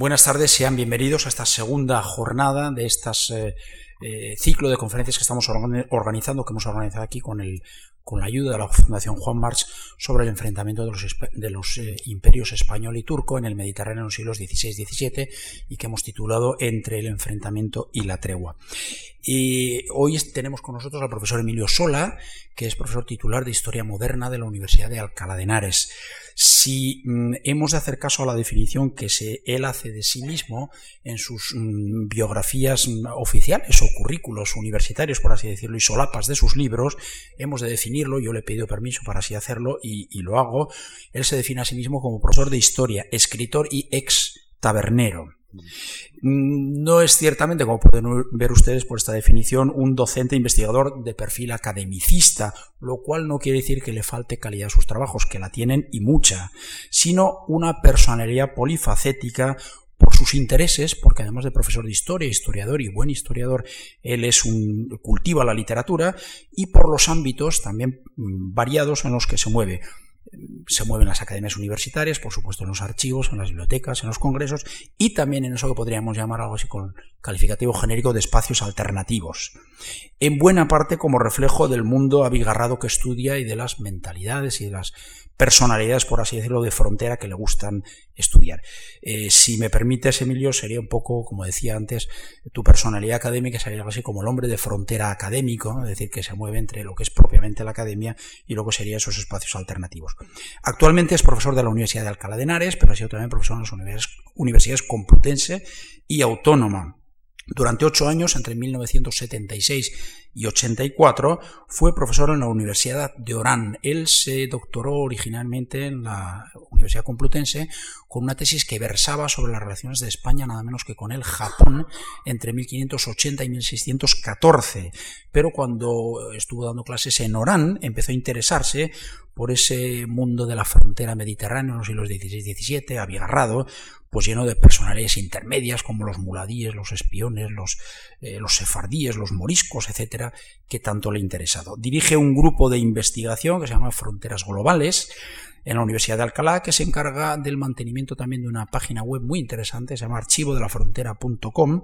Buenas tardes, sean bienvenidos a esta segunda jornada de este ciclo de conferencias que estamos organizando, que hemos organizado aquí con, el, con la ayuda de la Fundación Juan March sobre el enfrentamiento de los, eh, imperios español y turco en el Mediterráneo en los siglos XVI y que hemos titulado Entre el enfrentamiento y la tregua. Y hoy tenemos con nosotros al profesor Emilio Sola, que es profesor titular de Historia Moderna de la Universidad de Alcalá de Henares. Si mm, hemos de hacer caso a la definición que se, él hace de sí mismo en sus mm, biografías mm, oficiales o currículos universitarios, por así decirlo, y solapas de sus libros, hemos de yo le he pedido permiso para así hacerlo y, y lo hago, él se define a sí mismo como profesor de historia, escritor y ex tabernero. Mm, no es ciertamente, como pueden ver ustedes por esta definición, un docente investigador de perfil academicista, lo cual no quiere decir que le falte calidad a sus trabajos, que la tienen y mucha, sino una personalidad polifacética por sus intereses, porque además de profesor de historia, historiador y buen historiador, él es un cultiva la literatura y por los ámbitos también mm, variados en los que se mueve. Se mueven las academias universitarias, por supuesto en los archivos, en las bibliotecas, en los congresos y también en eso que podríamos llamar algo así con calificativo genérico de espacios alternativos. En buena parte como reflejo del mundo abigarrado que estudia y de las mentalidades y de las personalidades, por así decirlo, de frontera que le gustan estudiar. Eh, si me permites, Emilio, sería un poco, como decía antes, tu personalidad académica sería algo así como el hombre de frontera académico, es decir, que se mueve entre lo que es propiamente la academia y lo que serían esos espacios alternativos. Actualmente es profesor de la Universidad de Alcalá de Henares, pero ha sido también profesor en las universidades Complutense y Autónoma. Durante ocho años, entre 1976 y 84, fue profesor en la Universidad de Orán. Él se doctoró originalmente en la Universidad Complutense con una tesis que versaba sobre las relaciones de España, nada menos que con el Japón, entre 1580 y 1614. Pero cuando estuvo dando clases en Orán, empezó a interesarse por ese mundo de la frontera mediterránea en los siglos XVI y XVII, abigarrado, pues lleno de personalidades intermedias como los muladíes, los espiones, los, eh, los sefardíes, los moriscos, etcétera, que tanto le ha interesado. Dirige un grupo de investigación que se llama Fronteras Globales, en la Universidad de Alcalá, que se encarga del mantenimiento también de una página web muy interesante, se llama archivodelafrontera.com,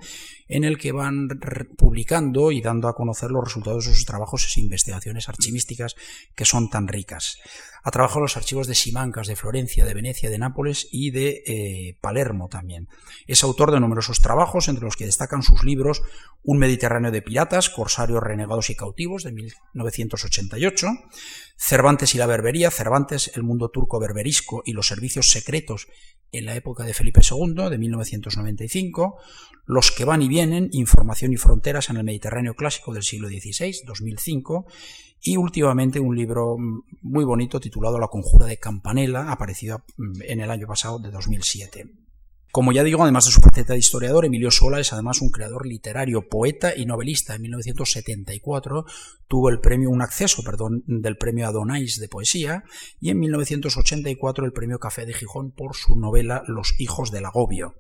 en el que van publicando y dando a conocer los resultados de sus trabajos y investigaciones archivísticas que son tan ricas. Ha trabajado en los archivos de Simancas, de Florencia, de Venecia, de Nápoles y de eh, Palermo también. Es autor de numerosos trabajos, entre los que destacan sus libros Un Mediterráneo de Piratas, Corsarios Renegados y Cautivos, de 1988, Cervantes y la Berbería, Cervantes, el mundo turco berberisco y los servicios secretos en la época de Felipe II, de 1995, Los que van y vienen, Información y fronteras en el Mediterráneo clásico del siglo XVI, 2005, y últimamente un libro muy bonito titulado La conjura de Campanella, aparecido en el año pasado de 2007. Como ya digo, además de su faceta de historiador, Emilio Sola es además un creador literario, poeta y novelista. En 1974 tuvo el premio, un acceso, perdón, del premio Adonais de poesía y en 1984 el premio Café de Gijón por su novela Los hijos del agobio.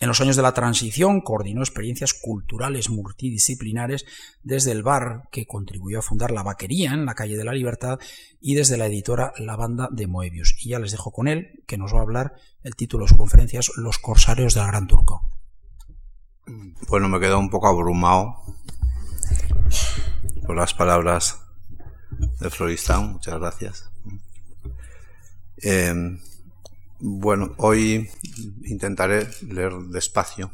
En los años de la transición coordinó experiencias culturales multidisciplinares desde el bar que contribuyó a fundar la vaquería en la calle de la Libertad y desde la editora La Banda de Moebius. Y ya les dejo con él, que nos va a hablar el título de su conferencia es Los corsarios del Gran Turco. Bueno, me quedo un poco abrumado por las palabras de Floristán. Muchas gracias. Eh, bueno, hoy intentaré leer despacio.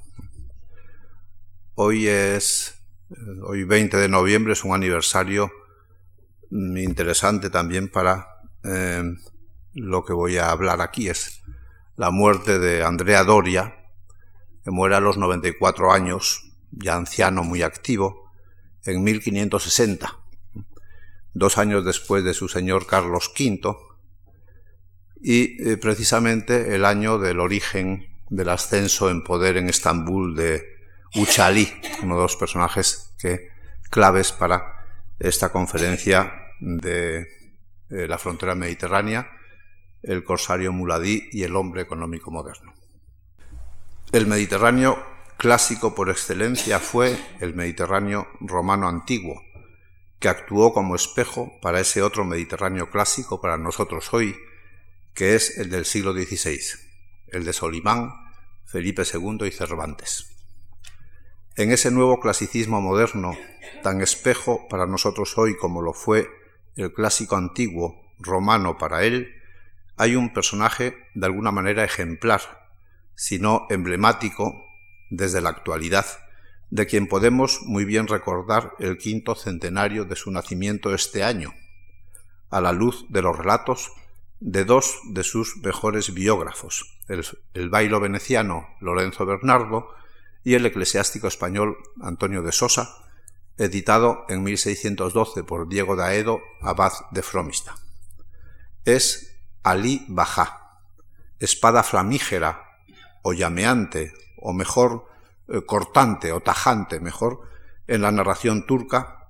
Hoy es, hoy 20 de noviembre, es un aniversario interesante también para eh, lo que voy a hablar aquí. Es la muerte de Andrea Doria, que muere a los 94 años, ya anciano, muy activo, en 1560, dos años después de su señor Carlos V, y eh, precisamente el año del origen del ascenso en poder en Estambul de Uchali, uno de los personajes que claves para esta conferencia de eh, la frontera mediterránea, el corsario muladí y el hombre económico moderno. El Mediterráneo clásico por excelencia fue el Mediterráneo romano antiguo, que actuó como espejo para ese otro Mediterráneo clásico para nosotros hoy, que es el del siglo XVI, el de Solimán, Felipe II y Cervantes. En ese nuevo clasicismo moderno, tan espejo para nosotros hoy como lo fue el clásico antiguo romano para él, hay un personaje de alguna manera ejemplar, si no emblemático, desde la actualidad, de quien podemos muy bien recordar el quinto centenario de su nacimiento este año, a la luz de los relatos de dos de sus mejores biógrafos, el, bailo veneciano Lorenzo Bernardo y el eclesiástico español Antonio de Sosa, editado en 1612 por Diego de Aedo, abad de Fromista. Es Ali Bajá, espada flamígera o llameante, o mejor, eh, cortante o tajante, mejor, en la narración turca,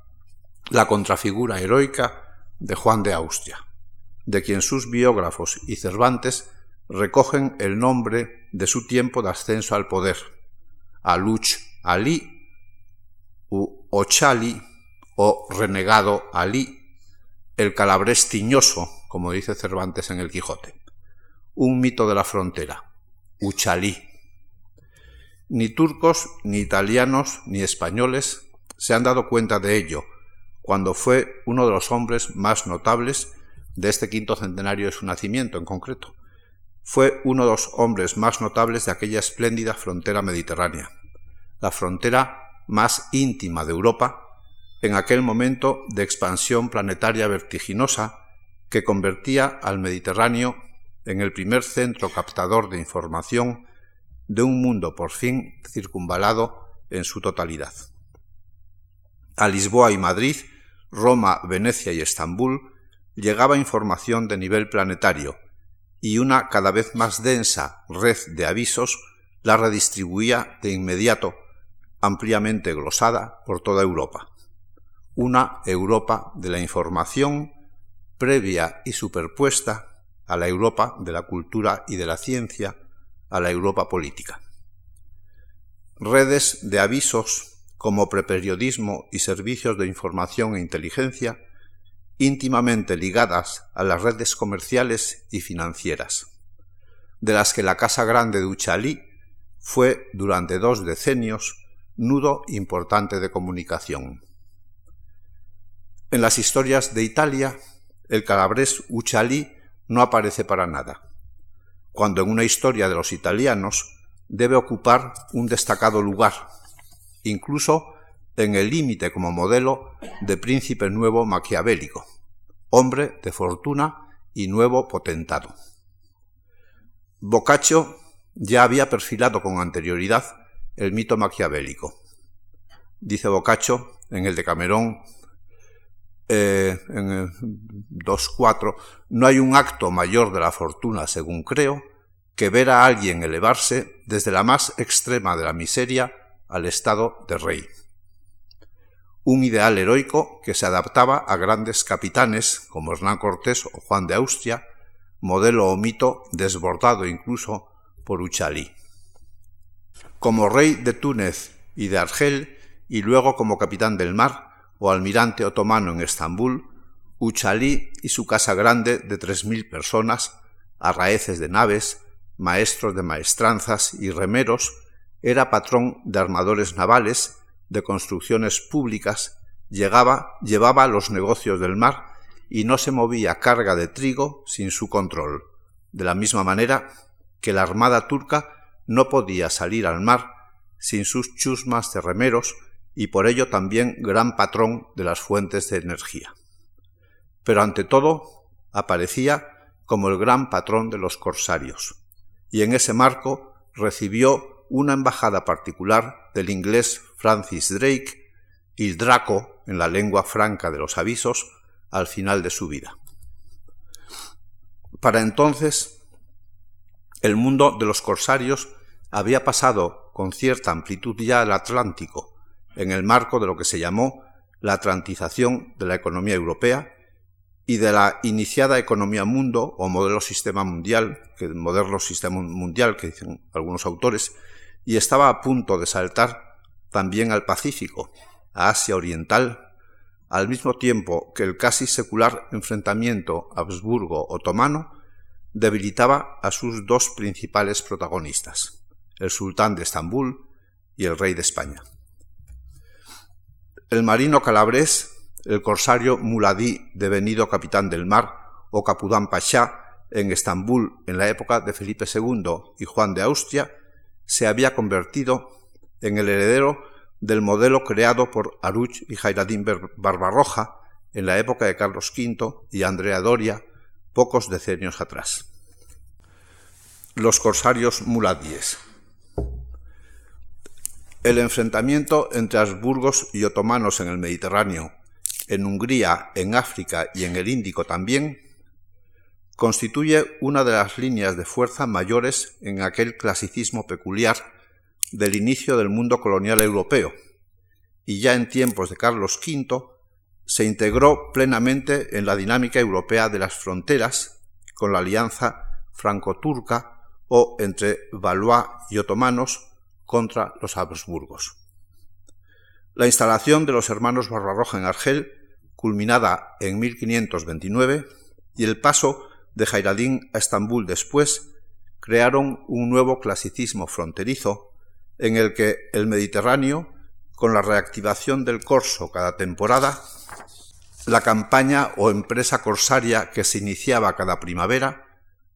la contrafigura heroica de Juan de Austria, de quien sus biógrafos y Cervantes recogen el nombre de su tiempo de ascenso al poder, Aluch Ali u Ochali o renegado Ali, el calabrés tiñoso, como dice Cervantes en el Quijote, un mito de la frontera, Uchalí. Ni turcos, ni italianos, ni españoles se han dado cuenta de ello, cuando fue uno de los hombres más notables de este quinto centenario de su nacimiento en concreto. Fue uno de los hombres más notables de aquella espléndida frontera mediterránea, la frontera más íntima de Europa, en aquel momento de expansión planetaria vertiginosa que convertía al Mediterráneo en el primer centro captador de información de un mundo por fin circunvalado en su totalidad. A Lisboa y Madrid, Roma, Venecia y Estambul llegaba información de nivel planetario y una cada vez más densa red de avisos la redistribuía de inmediato, ampliamente glosada por toda Europa. Una Europa de la información previa y superpuesta a la Europa de la cultura y de la ciencia, a la Europa política. Redes de avisos como preperiodismo y servicios de información e inteligencia íntimamente ligadas a las redes comerciales y financieras, de las que la Casa Grande de Uchalí fue durante dos decenios nudo importante de comunicación. En las historias de Italia, el calabrés Uchalí no aparece para nada cuando en una historia de los italianos debe ocupar un destacado lugar, incluso en el límite como modelo de príncipe nuevo maquiavélico, hombre de fortuna y nuevo potentado. Boccaccio ya había perfilado con anterioridad el mito maquiavélico. Dice Boccaccio en el de Camerón, eh, en el 2.4, no hay un acto mayor de la fortuna, según creo, que ver a alguien elevarse desde la más extrema de la miseria al estado de rey. Un ideal heroico que se adaptaba a grandes capitanes como Hernán Cortés o Juan de Austria, modelo o mito desbordado incluso por Uchalí. Como rey de Túnez y de Argel, y luego como capitán del mar, o almirante otomano en Estambul, Uchalí y su casa grande de tres mil personas, arraeces de naves, maestros de maestranzas y remeros, era patrón de armadores navales, de construcciones públicas, llegaba, llevaba los negocios del mar y no se movía carga de trigo sin su control, de la misma manera que la armada turca no podía salir al mar sin sus chusmas de remeros y por ello también gran patrón de las fuentes de energía. Pero ante todo aparecía como el gran patrón de los corsarios, y en ese marco recibió una embajada particular del inglés Francis Drake y Draco en la lengua franca de los avisos al final de su vida. Para entonces, el mundo de los corsarios había pasado con cierta amplitud ya al Atlántico, en el marco de lo que se llamó la atlantización de la economía europea y de la iniciada economía mundo o modelo sistema mundial, que sistema mundial que dicen algunos autores, y estaba a punto de saltar también al Pacífico, a Asia Oriental, al mismo tiempo que el casi secular enfrentamiento Habsburgo-otomano debilitaba a sus dos principales protagonistas, el sultán de Estambul y el rey de España. El marino calabrés, el corsario muladí devenido capitán del mar o capudán pachá en Estambul en la época de Felipe II y Juan de Austria, se había convertido en el heredero del modelo creado por Aruch y Jairadín Barbarroja en la época de Carlos V y Andrea Doria pocos decenios atrás. Los corsarios muladíes. El enfrentamiento entre Habsburgos y otomanos en el Mediterráneo, en Hungría, en África y en el Índico también, constituye una de las líneas de fuerza mayores en aquel clasicismo peculiar del inicio del mundo colonial europeo, y ya en tiempos de Carlos V se integró plenamente en la dinámica europea de las fronteras con la alianza franco-turca o entre Valois y otomanos contra los Habsburgos. La instalación de los hermanos Barbarroja en Argel, culminada en 1529, y el paso de Jairadín a Estambul después crearon un nuevo clasicismo fronterizo en el que el Mediterráneo, con la reactivación del corso cada temporada, la campaña o empresa corsaria que se iniciaba cada primavera,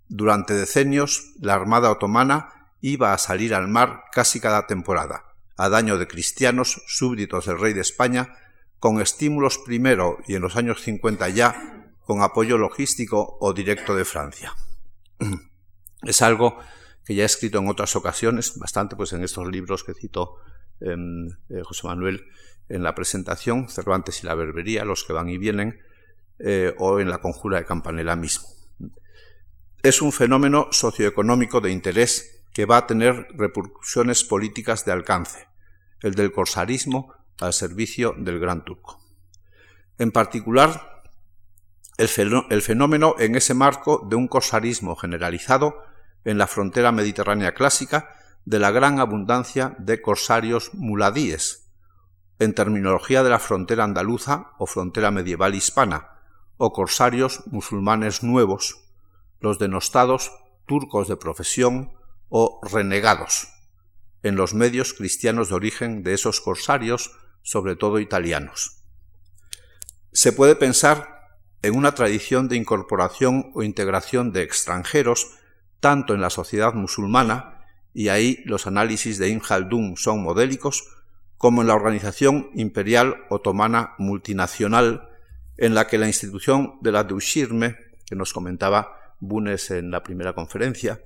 durante decenios la Armada otomana iba a salir al mar casi cada temporada, a daño de cristianos súbditos del rey de España, con estímulos primero y en los años 50 ya con apoyo logístico o directo de Francia. Es algo que ya he escrito en otras ocasiones, bastante pues en estos libros que citó em, eh, José Manuel en la presentación, Cervantes y la Berbería, los que van y vienen, eh, o en la conjura de Campanella mismo. Es un fenómeno socioeconómico de interés que va a tener repercusiones políticas de alcance, el del corsarismo al servicio del Gran Turco. En particular, el fenómeno en ese marco de un corsarismo generalizado en la frontera mediterránea clásica de la gran abundancia de corsarios muladíes, en terminología de la frontera andaluza o frontera medieval hispana, o corsarios musulmanes nuevos, los denostados turcos de profesión o renegados, en los medios cristianos de origen de esos corsarios, sobre todo italianos. Se puede pensar en una tradición de incorporación o integración de extranjeros, tanto en la sociedad musulmana, y ahí los análisis de Ibn Khaldun son modélicos, como en la organización imperial otomana multinacional, en la que la institución de la Dushirme, que nos comentaba Bunes en la primera conferencia,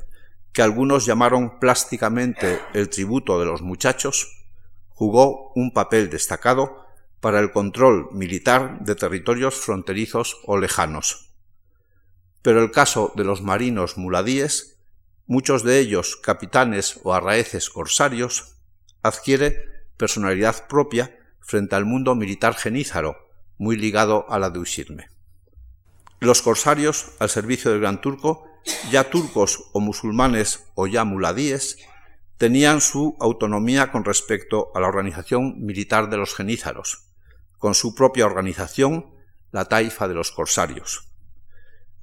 que algunos llamaron plásticamente el tributo de los muchachos, jugó un papel destacado para el control militar de territorios fronterizos o lejanos. Pero el caso de los marinos muladíes, muchos de ellos capitanes o arraeces corsarios, adquiere personalidad propia frente al mundo militar genízaro, muy ligado a la de Usirme. Los corsarios, al servicio del Gran Turco, ya turcos o musulmanes o ya muladíes, tenían su autonomía con respecto a la organización militar de los genízaros, con su propia organización, la taifa de los corsarios.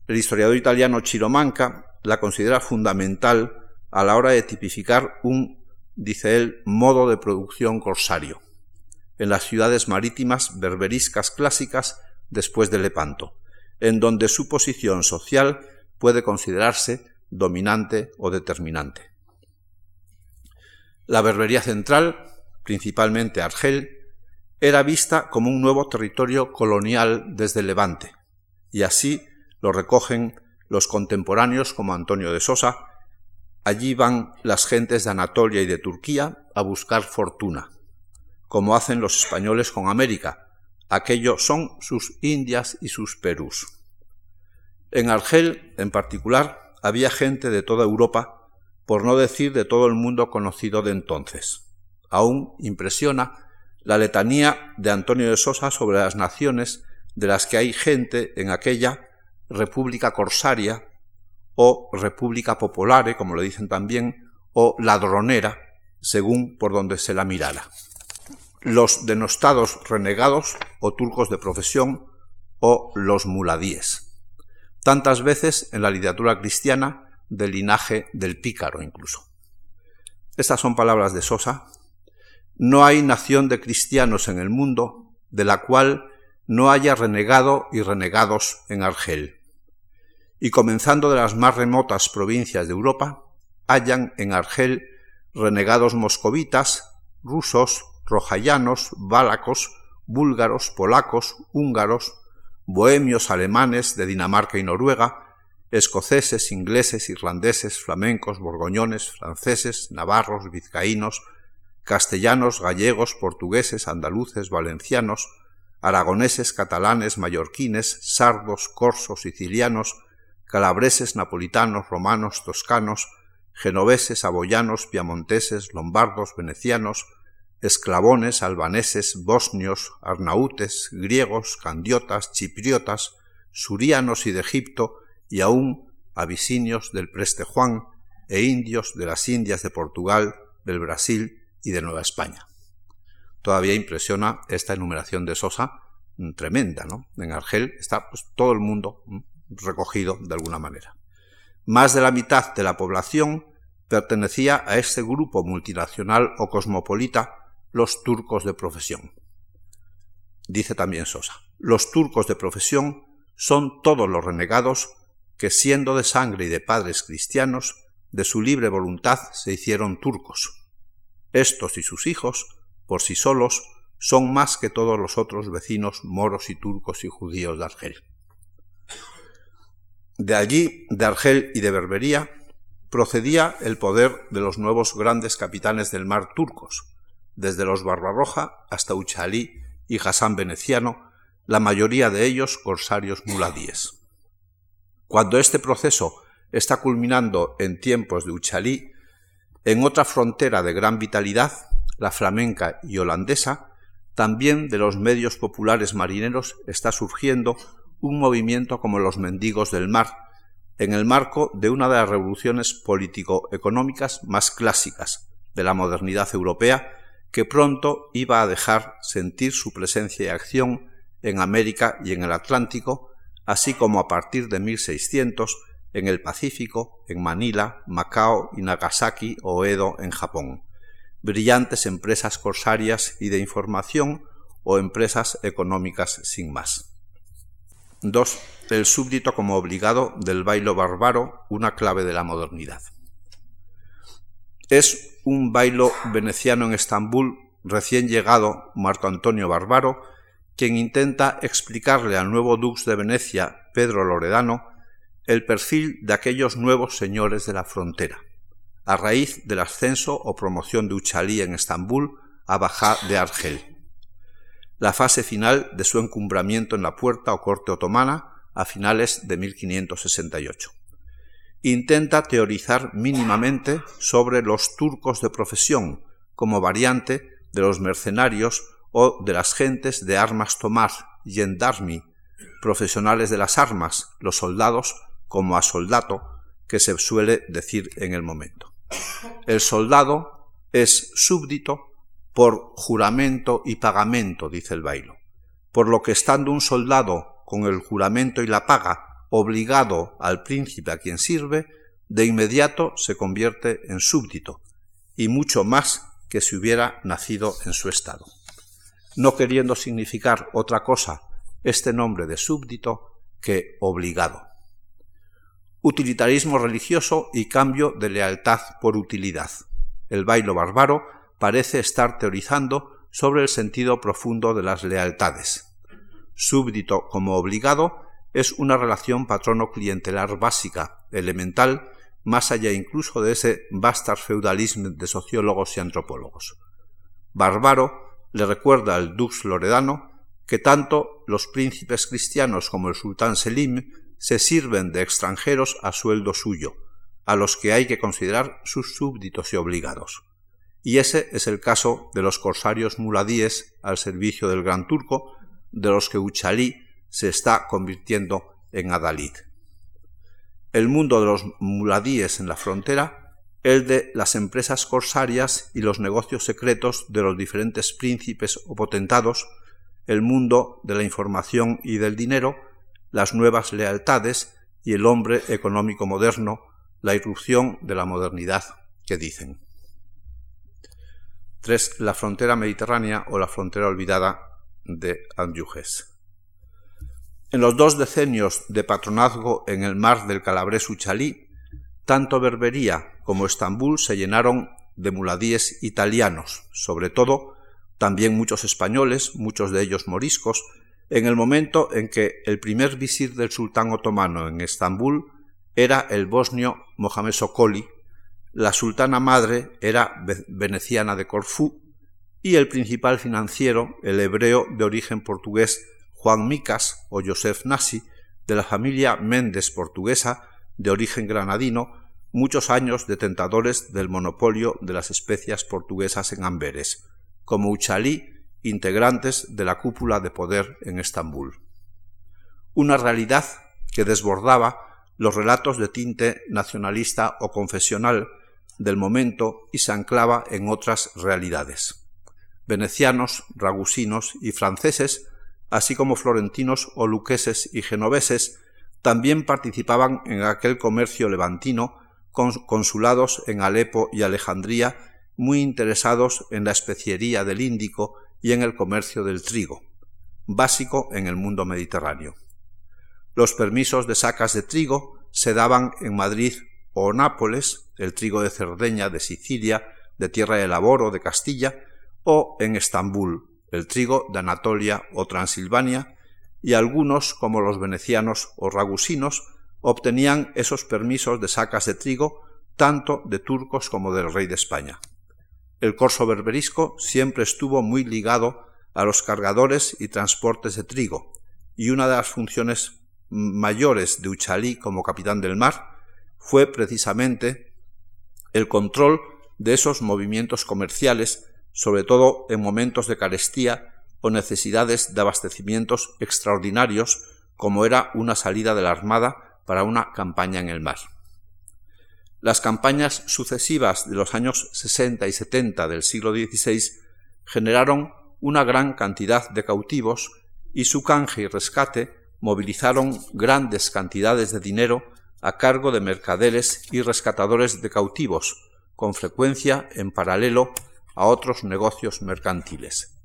El historiador italiano Chiromanca la considera fundamental a la hora de tipificar un, dice él, modo de producción corsario en las ciudades marítimas berberiscas clásicas después de Lepanto, en donde su posición social puede considerarse dominante o determinante. La berbería central, principalmente Argel, era vista como un nuevo territorio colonial desde Levante, y así lo recogen los contemporáneos como Antonio de Sosa. Allí van las gentes de Anatolia y de Turquía a buscar fortuna, como hacen los españoles con América. Aquello son sus Indias y sus Perús. En Argel, en particular, había gente de toda Europa, por no decir de todo el mundo conocido de entonces. Aún impresiona la letanía de Antonio de Sosa sobre las naciones de las que hay gente en aquella República Corsaria o República Popolare, como lo dicen también, o ladronera, según por donde se la mirara. Los denostados renegados o turcos de profesión o los muladíes. Tantas veces en la literatura cristiana del linaje del pícaro incluso. estas son palabras de Sosa, no hay nación de cristianos en el mundo de la cual no haya renegado y renegados en Argel. Y comenzando de las más remotas provincias de Europa, hayan en Argel renegados moscovitas, rusos, rojayanos, bálacos, búlgaros, polacos, húngaros, bohemios alemanes de Dinamarca y Noruega, escoceses, ingleses, irlandeses, flamencos, borgoñones, franceses, navarros, vizcaínos, castellanos, gallegos, portugueses, andaluces, valencianos, aragoneses, catalanes, mallorquines, sardos, corsos, sicilianos, calabreses, napolitanos, romanos, toscanos, genoveses, aboyanos, piamonteses, lombardos, venecianos, esclavones, albaneses, bosnios, arnaútes, griegos, candiotas, chipriotas, surianos y de Egipto, y aún abisinios del Preste Juan e indios de las Indias de Portugal, del Brasil y de Nueva España. Todavía impresiona esta enumeración de Sosa mm, tremenda, ¿no? En Argel está pues, todo el mundo mm, recogido de alguna manera. Más de la mitad de la población pertenecía a este grupo multinacional o cosmopolita, los turcos de profesión. Dice también Sosa, los turcos de profesión son todos los renegados que siendo de sangre y de padres cristianos, de su libre voluntad se hicieron turcos. Estos y sus hijos, por sí solos, son más que todos los otros vecinos moros y turcos y judíos de Argel. De allí, de Argel y de Berbería, procedía el poder de los nuevos grandes capitanes del mar turcos, desde los Barbarroja hasta Uchalí y Hassan Veneciano, la mayoría de ellos corsarios muladíes. Cuando este proceso está culminando en tiempos de Uchalí, en otra frontera de gran vitalidad, la flamenca y holandesa, también de los medios populares marineros está surgiendo un movimiento como los mendigos del mar, en el marco de una de las revoluciones político-económicas más clásicas de la modernidad europea, que pronto iba a dejar sentir su presencia y acción en América y en el Atlántico, así como a partir de 1600 en el Pacífico, en Manila, Macao y Nagasaki o Edo en Japón. Brillantes empresas corsarias y de información o empresas económicas sin más. 2. El súbdito como obligado del bailo bárbaro, una clave de la modernidad. Es un bailo veneciano en Estambul, recién llegado Marco Antonio Barbaro, quien intenta explicarle al nuevo dux de Venecia, Pedro Loredano, el perfil de aquellos nuevos señores de la frontera, a raíz del ascenso o promoción de Uchalí en Estambul a Bajá de Argel. La fase final de su encumbramiento en la puerta o corte otomana a finales de 1568. Intenta teorizar mínimamente sobre los turcos de profesión como variante de los mercenarios o de las gentes de armas tomar, gendarmi, profesionales de las armas, los soldados como a soldado, que se suele decir en el momento. El soldado es súbdito por juramento y pagamento, dice el bailo, por lo que estando un soldado con el juramento y la paga obligado al príncipe a quien sirve, de inmediato se convierte en súbdito, y mucho más que si hubiera nacido en su estado no queriendo significar otra cosa este nombre de súbdito que obligado. Utilitarismo religioso y cambio de lealtad por utilidad. El bailo bárbaro parece estar teorizando sobre el sentido profundo de las lealtades. Súbdito como obligado es una relación patrono-clientelar básica, elemental, más allá incluso de ese bastard feudalismo de sociólogos y antropólogos. Bárbaro le recuerda al dux loredano que tanto los príncipes cristianos como el sultán Selim se sirven de extranjeros a sueldo suyo, a los que hay que considerar sus súbditos y obligados. Y ese es el caso de los corsarios muladíes al servicio del gran turco, de los que Uchalí se está convirtiendo en adalid. El mundo de los muladíes en la frontera el de las empresas corsarias y los negocios secretos de los diferentes príncipes o potentados, el mundo de la información y del dinero, las nuevas lealtades y el hombre económico moderno, la irrupción de la modernidad que dicen. Tres, la frontera mediterránea o la frontera olvidada de Andujes. En los dos decenios de patronazgo en el mar del Calabres Uchalí, tanto Berbería como Estambul se llenaron de muladíes italianos, sobre todo también muchos españoles, muchos de ellos moriscos, en el momento en que el primer visir del sultán otomano en Estambul era el bosnio Mohamed Sokoli, la sultana madre era veneciana de Corfú y el principal financiero, el hebreo de origen portugués Juan Micas o Joseph Nasi, de la familia Méndez portuguesa de origen granadino, muchos años detentadores del monopolio de las especias portuguesas en Amberes, como Uchalí, integrantes de la cúpula de poder en Estambul. Una realidad que desbordaba los relatos de tinte nacionalista o confesional del momento y se anclaba en otras realidades. Venecianos, ragusinos y franceses, así como florentinos o luqueses y genoveses, también participaban en aquel comercio levantino con consulados en Alepo y Alejandría, muy interesados en la especiería del Índico y en el comercio del trigo, básico en el mundo mediterráneo. Los permisos de sacas de trigo se daban en Madrid o Nápoles, el trigo de Cerdeña, de Sicilia, de Tierra de Laboro, de Castilla, o en Estambul, el trigo de Anatolia o Transilvania, y algunos, como los venecianos o ragusinos, obtenían esos permisos de sacas de trigo tanto de turcos como del rey de España. El corso berberisco siempre estuvo muy ligado a los cargadores y transportes de trigo, y una de las funciones mayores de Uchalí como capitán del mar fue precisamente el control de esos movimientos comerciales, sobre todo en momentos de carestía o necesidades de abastecimientos extraordinarios, como era una salida de la Armada para una campaña en el mar. Las campañas sucesivas de los años 60 y 70 del siglo XVI generaron una gran cantidad de cautivos y su canje y rescate movilizaron grandes cantidades de dinero a cargo de mercaderes y rescatadores de cautivos, con frecuencia en paralelo a otros negocios mercantiles.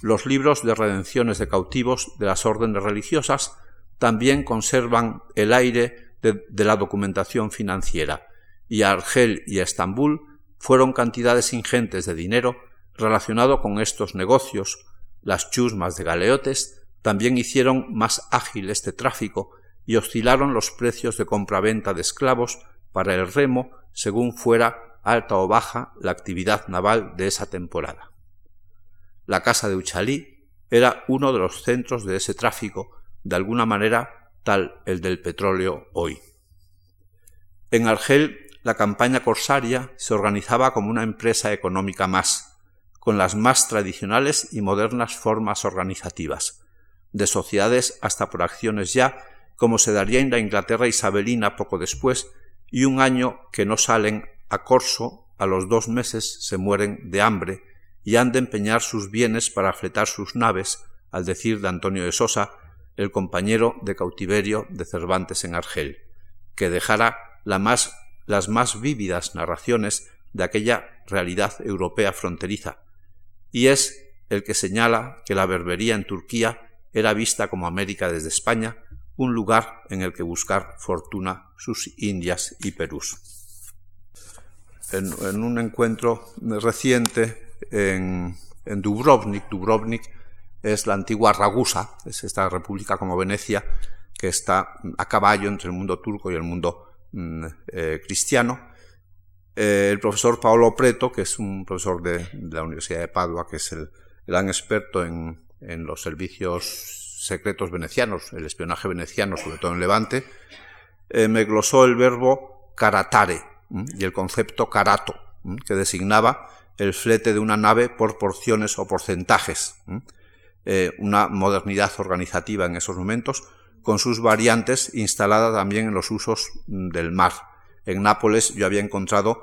Los libros de redenciones de cautivos de las órdenes religiosas también conservan el aire de, la documentación financiera, y a Argel y a Estambul fueron cantidades ingentes de dinero relacionado con estos negocios. Las chusmas de galeotes también hicieron más ágil este tráfico y oscilaron los precios de compraventa de esclavos para el remo según fuera alta o baja la actividad naval de esa temporada. La casa de Uchalí era uno de los centros de ese tráfico, de alguna manera tal el del petróleo hoy. En Argel la campaña corsaria se organizaba como una empresa económica más, con las más tradicionales y modernas formas organizativas, de sociedades hasta por acciones ya como se daría en la Inglaterra isabelina poco después, y un año que no salen a corso, a los dos meses se mueren de hambre y han de empeñar sus bienes para fletar sus naves, al decir de Antonio de Sosa, el compañero de cautiverio de Cervantes en Argel, que dejara más, las más vívidas narraciones de aquella realidad europea fronteriza, y es el que señala que la berbería en Turquía era vista como América desde España, un lugar en el que buscar fortuna sus Indias y Perús. En, un encuentro reciente en, Dubrovnik, Dubrovnik es la antigua Ragusa, es esta república como Venecia, que está a caballo entre el mundo turco y el mundo eh, cristiano. Eh, el profesor Paolo Preto, que es un profesor de, la Universidad de Padua, que es el gran experto en, los servicios secretos venecianos, el espionaje veneciano, sobre todo en Levante, eh, me glosó el verbo caratare y el concepto carato, que designaba el flete de una nave por porciones o porcentajes, una modernidad organizativa en esos momentos, con sus variantes instalada también en los usos del mar. En Nápoles yo había encontrado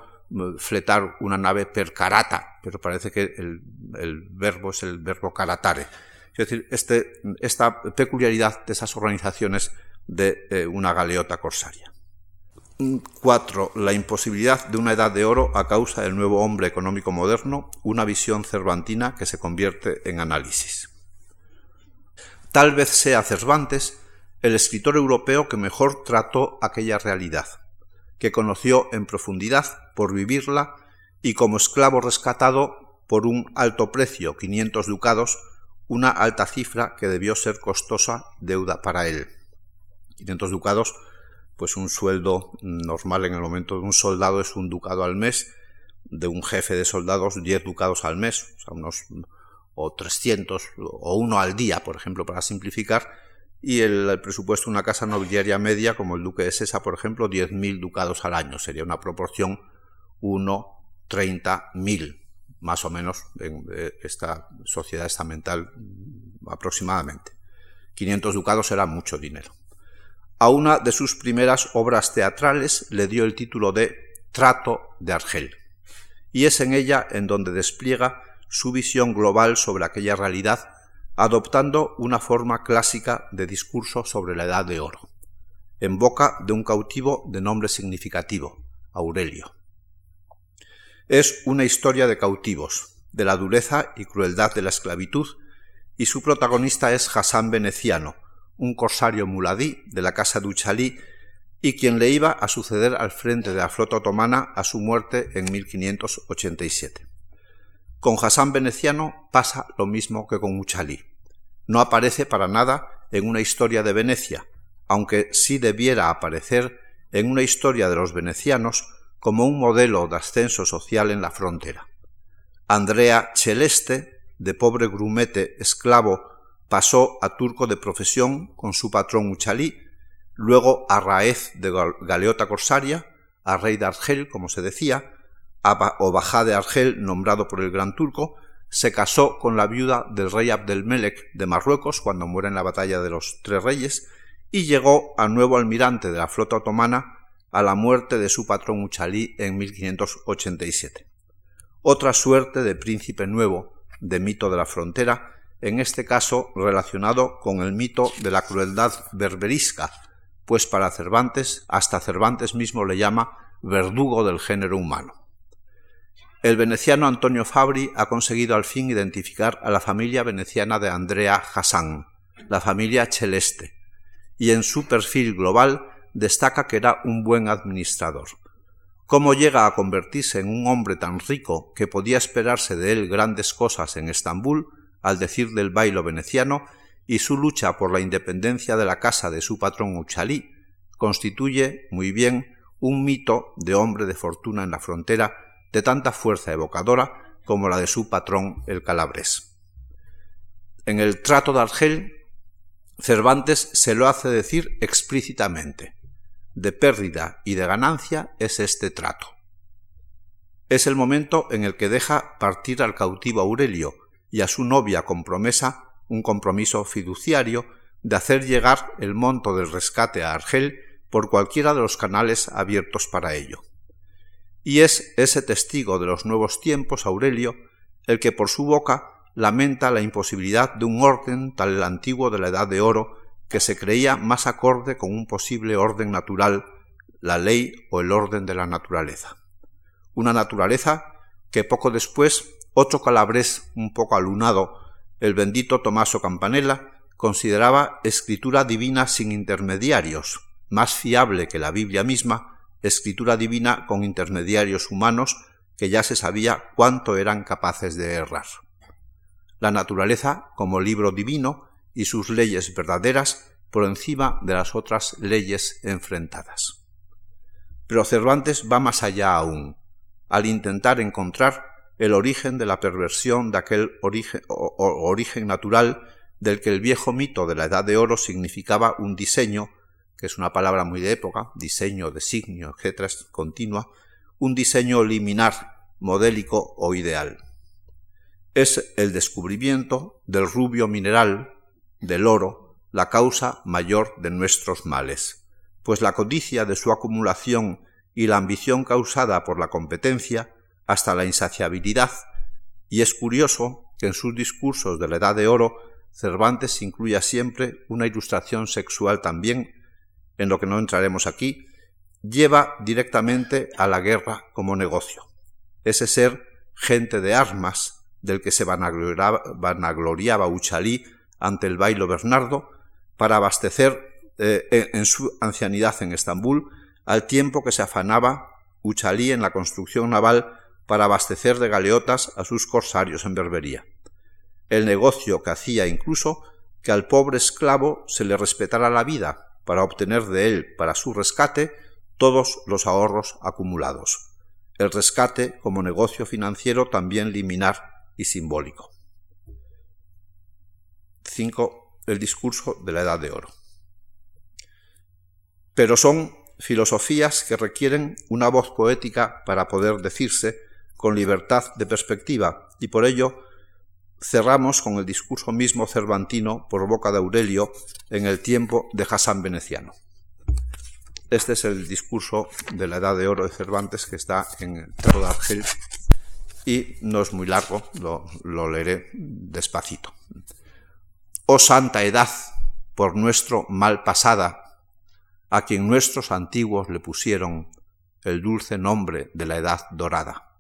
fletar una nave per carata, pero parece que el, el verbo es el verbo caratare. Es decir, este, esta peculiaridad de esas organizaciones de una galeota corsaria. 4. La imposibilidad de una edad de oro a causa del nuevo hombre económico moderno, una visión cervantina que se convierte en análisis. Tal vez sea Cervantes el escritor europeo que mejor trató aquella realidad, que conoció en profundidad por vivirla y como esclavo rescatado por un alto precio, 500 ducados, una alta cifra que debió ser costosa deuda para él. 500 ducados pues un sueldo normal en el momento de un soldado es un ducado al mes, de un jefe de soldados 10 ducados al mes, o sea, unos o 300 o uno al día, por ejemplo, para simplificar, y el, presupuesto de una casa nobiliaria media, como el duque de Sesa, por ejemplo, 10.000 ducados al año, sería una proporción 1, 30, mil, más o menos, en eh, esta sociedad estamental aproximadamente. 500 ducados era mucho dinero. A una de sus primeras obras teatrales le dio el título de Trato de Argel, y es en ella en donde despliega su visión global sobre aquella realidad, adoptando una forma clásica de discurso sobre la Edad de Oro, en boca de un cautivo de nombre significativo, Aurelio. Es una historia de cautivos, de la dureza y crueldad de la esclavitud, y su protagonista es Hassan Veneciano, un corsario muladí de la casa de Uchalí y quien le iba a suceder al frente de la flota otomana a su muerte en 1587. Con Hassan Veneciano pasa lo mismo que con Uchalí. No aparece para nada en una historia de Venecia, aunque sí debiera aparecer en una historia de los venecianos como un modelo de ascenso social en la frontera. Andrea Celeste, de pobre grumete esclavo pasó a turco de profesión con su patrón Uchalí, luego a raez de galeota corsaria, a rey de Argel, como se decía, o bajá de Argel, nombrado por el gran turco, se casó con la viuda del rey Abdelmelek de Marruecos cuando muere en la batalla de los Tres Reyes y llegó a nuevo almirante de la flota otomana a la muerte de su patrón Uchalí en 1587. Otra suerte de príncipe nuevo, de mito de la frontera, en este caso relacionado con el mito de la crueldad berberisca, pues para Cervantes, hasta Cervantes mismo le llama verdugo del género humano. El veneciano Antonio Fabri ha conseguido al fin identificar a la familia veneciana de Andrea Hassan, la familia Celeste, y en su perfil global destaca que era un buen administrador. ¿Cómo llega a convertirse en un hombre tan rico que podía esperarse de él grandes cosas en Estambul? al decir del bailo veneciano, y su lucha por la independencia de la casa de su patrón Uchalí, constituye muy bien un mito de hombre de fortuna en la frontera de tanta fuerza evocadora como la de su patrón el Calabrés. En el trato de Argel, Cervantes se lo hace decir explícitamente. De pérdida y de ganancia es este trato. Es el momento en el que deja partir al cautivo Aurelio, y a su novia con promesa un compromiso fiduciario de hacer llegar el monto del rescate a Argel por cualquiera de los canales abiertos para ello. Y es ese testigo de los nuevos tiempos, Aurelio, el que por su boca lamenta la imposibilidad de un orden tal el antiguo de la Edad de Oro que se creía más acorde con un posible orden natural, la ley o el orden de la naturaleza. Una naturaleza que poco después otro calabrés un poco alunado, el bendito Tomaso Campanella, consideraba escritura divina sin intermediarios, más fiable que la Biblia misma, escritura divina con intermediarios humanos que ya se sabía cuánto eran capaces de errar. La naturaleza como libro divino y sus leyes verdaderas por encima de las otras leyes enfrentadas. Pero Cervantes va más allá aún, al intentar encontrar el origen de la perversión de aquel origen, origen natural del que el viejo mito de la Edad de Oro significaba un diseño, que es una palabra muy de época, diseño, designio, etc., continua, un diseño liminar, modélico o ideal. Es el descubrimiento del rubio mineral, del oro, la causa mayor de nuestros males, pues la codicia de su acumulación y la ambición causada por la competencia hasta la insaciabilidad, y es curioso que en sus discursos de la Edad de Oro Cervantes incluya siempre una ilustración sexual también, en lo que no entraremos aquí, lleva directamente a la guerra como negocio. Ese ser gente de armas del que se vanagloriaba, Uchalí ante el bailo Bernardo para abastecer eh, en su ancianidad en Estambul, al tiempo que se afanaba Uchalí en la construcción naval para abastecer de galeotas a sus corsarios en Berbería. El negocio que hacía incluso que al pobre esclavo se le respetara la vida para obtener de él para su rescate todos los ahorros acumulados. El rescate como negocio financiero también liminar y simbólico. 5. El discurso de la Edad de Oro. Pero son filosofías que requieren una voz poética para poder decirse con libertad de perspectiva y por ello cerramos con el discurso mismo cervantino por boca de Aurelio en el tiempo de Hassan Veneciano. Este es el discurso de la Edad de Oro de Cervantes que está en el Tratado de Argel y no es muy largo, lo, lo leeré despacito. Oh santa edad, por nuestro mal pasada, a quien nuestros antiguos le pusieron el dulce nombre de la edad dorada.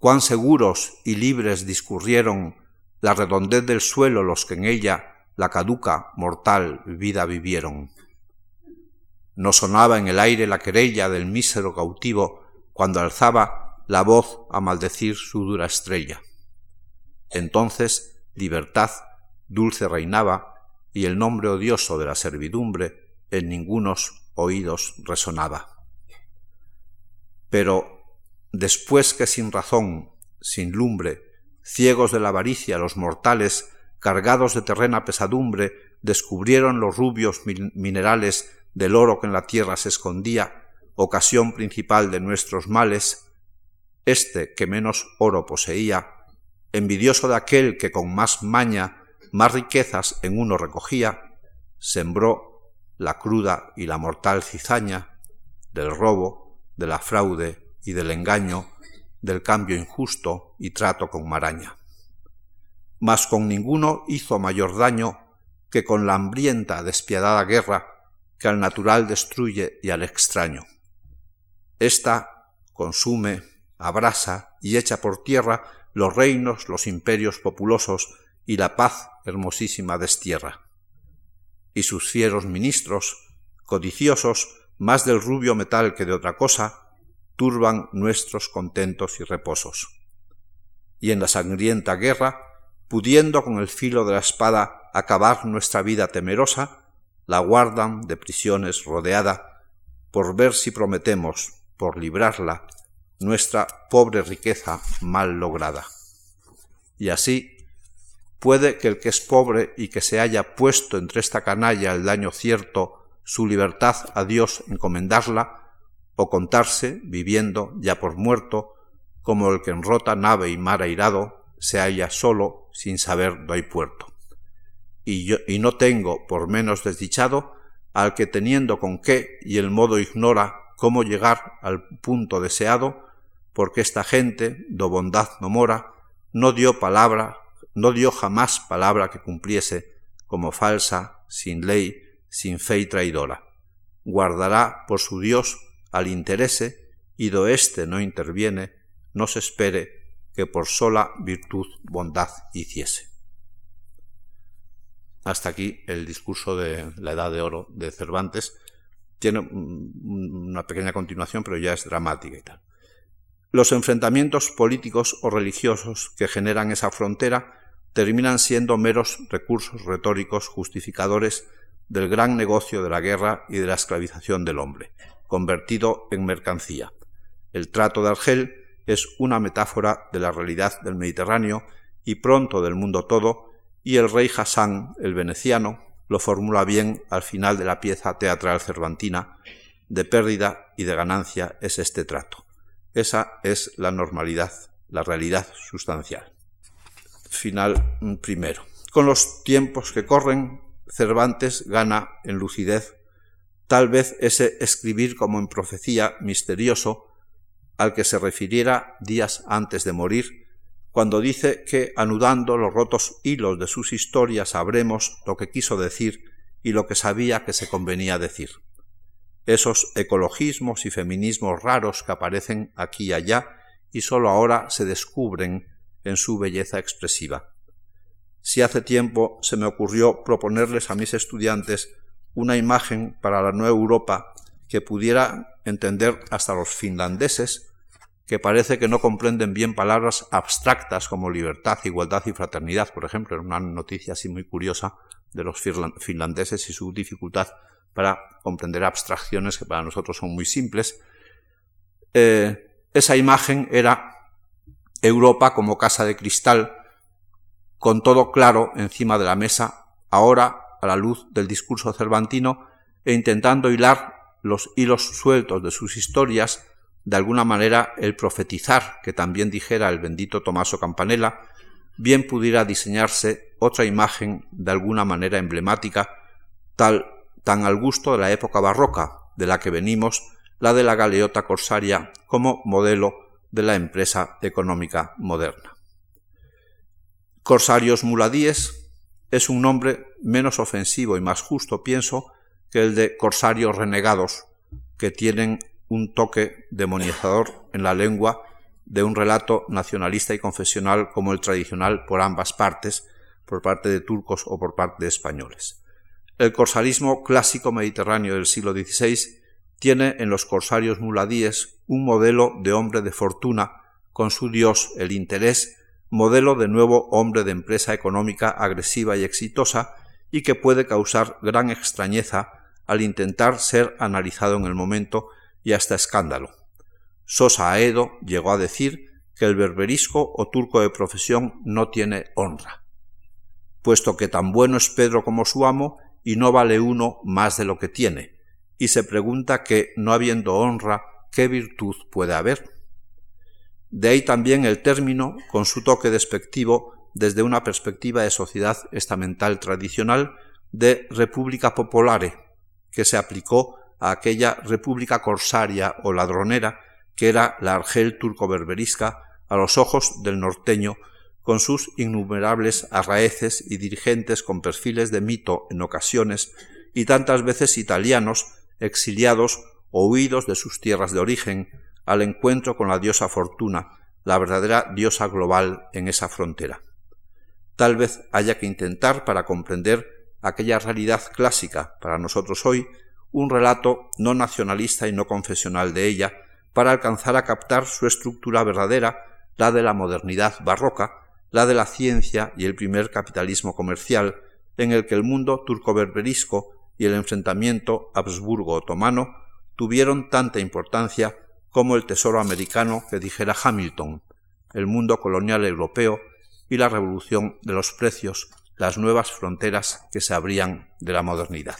Cuán seguros y libres discurrieron la redondez del suelo los que en ella la caduca, mortal vida vivieron. No sonaba en el aire la querella del mísero cautivo cuando alzaba la voz a maldecir su dura estrella. Entonces libertad dulce reinaba y el nombre odioso de la servidumbre en ningunos oídos resonaba. Pero después que sin razón, sin lumbre, ciegos de la avaricia los mortales, cargados de terrena pesadumbre, descubrieron los rubios minerales del oro que en la tierra se escondía, ocasión principal de nuestros males, este que menos oro poseía, envidioso de aquel que con más maña más riquezas en uno recogía, sembró la cruda y la mortal cizaña del robo, de la fraude y del engaño, del cambio injusto y trato con maraña. Mas con ninguno hizo mayor daño que con la hambrienta despiadada guerra que al natural destruye y al extraño. Esta consume, abrasa y echa por tierra los reinos, los imperios populosos y la paz hermosísima destierra. Y sus fieros ministros, codiciosos más del rubio metal que de otra cosa, turban nuestros contentos y reposos. Y en la sangrienta guerra, pudiendo con el filo de la espada acabar nuestra vida temerosa, la guardan de prisiones rodeada, por ver si prometemos, por librarla, nuestra pobre riqueza mal lograda. Y así puede que el que es pobre y que se haya puesto entre esta canalla el daño cierto, su libertad a Dios encomendarla, o contarse, viviendo ya por muerto, como el que en rota nave y mar airado se halla solo sin saber do hay puerto. Y, yo, y no tengo, por menos desdichado, al que teniendo con qué y el modo ignora cómo llegar al punto deseado, porque esta gente, do bondad no mora, no dio palabra no dio jamás palabra que cumpliese, como falsa, sin ley, sin fe y traidora. Guardará por su Dios al interese, y do éste no interviene, no se espere que por sola virtud bondad hiciese. Hasta aquí el discurso de la Edad de Oro de Cervantes. Tiene una pequeña continuación, pero ya es dramática y tal. Los enfrentamientos políticos o religiosos que generan esa frontera terminan siendo meros recursos retóricos justificadores del gran negocio de la guerra y de la esclavización del hombre, convertido en mercancía. El trato de Argel es una metáfora de la realidad del Mediterráneo y pronto del mundo todo, y el rey Hassan, el veneciano, lo formula bien al final de la pieza teatral cervantina, de pérdida y de ganancia es este trato. Esa es la normalidad, la realidad sustancial final primero. Con los tiempos que corren, Cervantes gana en lucidez, tal vez ese escribir como en profecía misterioso al que se refiriera días antes de morir, cuando dice que anudando los rotos hilos de sus historias sabremos lo que quiso decir y lo que sabía que se convenía decir. esos ecologismos y feminismos raros que aparecen aquí y allá y sólo ahora se descubren en su belleza expresiva. Si hace tiempo se me ocurrió proponerles a mis estudiantes una imagen para la nueva Europa que pudiera entender hasta los finlandeses, que parece que no comprenden bien palabras abstractas como libertad, igualdad y fraternidad, por ejemplo, en una noticia así muy curiosa de los finlandeses y su dificultad para comprender abstracciones que para nosotros son muy simples. Eh, esa imagen era Europa como casa de cristal, con todo claro encima de la mesa, ahora a la luz del discurso cervantino e intentando hilar los hilos sueltos de sus historias, de alguna manera el profetizar, que también dijera el bendito Tomaso Campanella, bien pudiera diseñarse otra imagen de alguna manera emblemática, tal tan al gusto de la época barroca, de la que venimos, la de la galeota corsaria como modelo de la empresa económica moderna. Corsarios muladíes es un nombre menos ofensivo y más justo, pienso, que el de corsarios renegados, que tienen un toque demonizador en la lengua de un relato nacionalista y confesional como el tradicional por ambas partes, por parte de turcos o por parte de españoles. El corsarismo clásico mediterráneo del siglo XVI tiene en los corsarios muladíes un modelo de hombre de fortuna, con su dios el interés, modelo de nuevo hombre de empresa económica agresiva y exitosa, y que puede causar gran extrañeza al intentar ser analizado en el momento y hasta escándalo. Sosa Aedo llegó a decir que el berberisco o turco de profesión no tiene honra, puesto que tan bueno es Pedro como su amo y no vale uno más de lo que tiene, y se pregunta que, no habiendo honra, ¿qué virtud puede haber? De ahí también el término, con su toque despectivo, desde una perspectiva de sociedad estamental tradicional, de República Popolare, que se aplicó a aquella república corsaria o ladronera que era la Argel turco-berberisca a los ojos del norteño, con sus innumerables arraeces y dirigentes con perfiles de mito en ocasiones, y tantas veces italianos exiliados o huidos de sus tierras de origen al encuentro con la diosa Fortuna, la verdadera diosa global en esa frontera. Tal vez haya que intentar, para comprender aquella realidad clásica para nosotros hoy, un relato no nacionalista y no confesional de ella, para alcanzar a captar su estructura verdadera, la de la modernidad barroca, la de la ciencia y el primer capitalismo comercial, en el que el mundo turco-berberisco y el enfrentamiento Habsburgo-otomano tuvieron tanta importancia como el tesoro americano que dijera Hamilton, el mundo colonial europeo y la revolución de los precios, las nuevas fronteras que se abrían de la modernidad.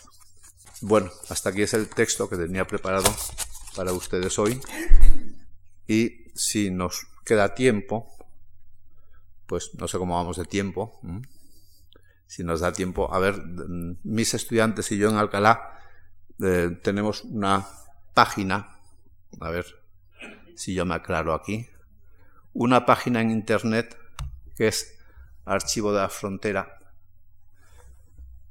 Bueno, hasta aquí es el texto que tenía preparado para ustedes hoy. Y si nos queda tiempo, pues no sé cómo vamos de tiempo si nos da tiempo. A ver, mis estudiantes y yo en Alcalá eh, tenemos una página, a ver si yo me aclaro aquí, una página en Internet que es Archivo de la Frontera.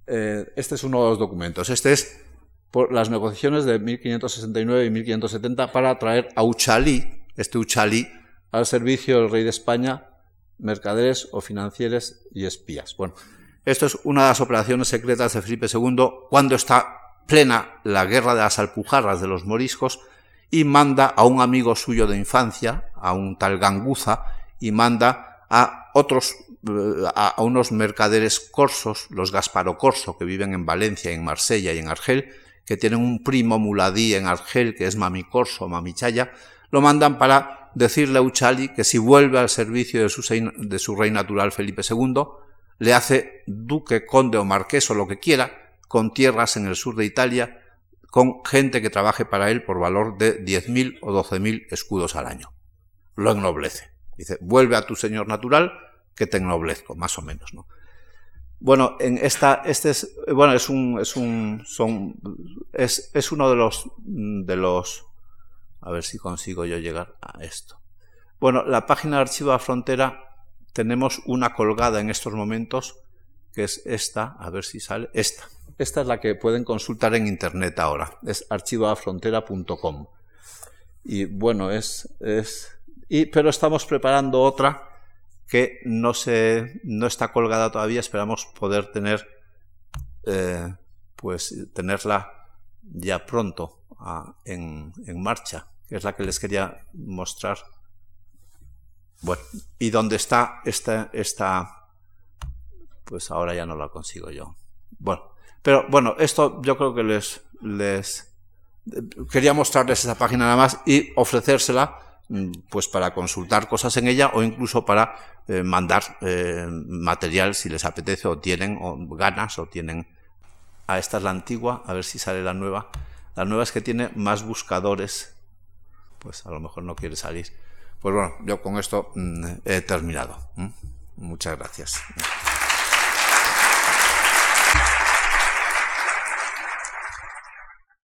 Eh, este es uno de los documentos. Este es por las negociaciones de 1569 y 1570 para traer a Uchalí, este Uchalí, al servicio del rey de España, mercaderes o financieros y espías. Bueno, esto es una de las operaciones secretas de Felipe II cuando está plena la guerra de las alpujarras de los moriscos y manda a un amigo suyo de infancia, a un tal Ganguza, y manda a otros eh, a unos mercaderes corsos, los Gasparo Corso, que viven en Valencia, en Marsella y en Argel, que tienen un primo muladí en Argel, que es Mami Corso, Mami Chaya, lo mandan para decirle a Uchali que si vuelve al servicio de su, de su rey natural Felipe II, le hace duque, conde o marqués o lo que quiera, con tierras en el sur de Italia, con gente que trabaje para él por valor de 10.000 o 12.000 escudos al año. Lo ennoblece. Dice, vuelve a tu señor natural, que te ennoblezco, más o menos, ¿no? Bueno, en esta, este es, bueno, es un, es un, son, es, es uno de los, de los, a ver si consigo yo llegar a esto. Bueno, la página de Archivo de Frontera tenemos una colgada en estos momentos, que es esta, a ver si sale, esta. Esta es la que pueden consultar en internet ahora. Es archivoafrontera.com. Y bueno, es, es y, pero estamos preparando otra que no se no está colgada todavía. Esperamos poder tener eh, pues tenerla ya pronto ah, en, en marcha, que es la que les quería mostrar. Bueno, y dónde está esta, esta, pues ahora ya no la consigo yo. Bueno, pero bueno, esto yo creo que les, quería mostrarles esa página nada más y ofrecérsela mm, pues para consultar cosas en ella o incluso para eh, mandar eh, material si les apetece o tienen o ganas o tienen. A esta es la antigua a ver si sale la nueva. La nueva es que tiene más buscadores. Pues a lo mejor no quiere salir. Pues bueno yo con esto mm, he terminado muchas gracias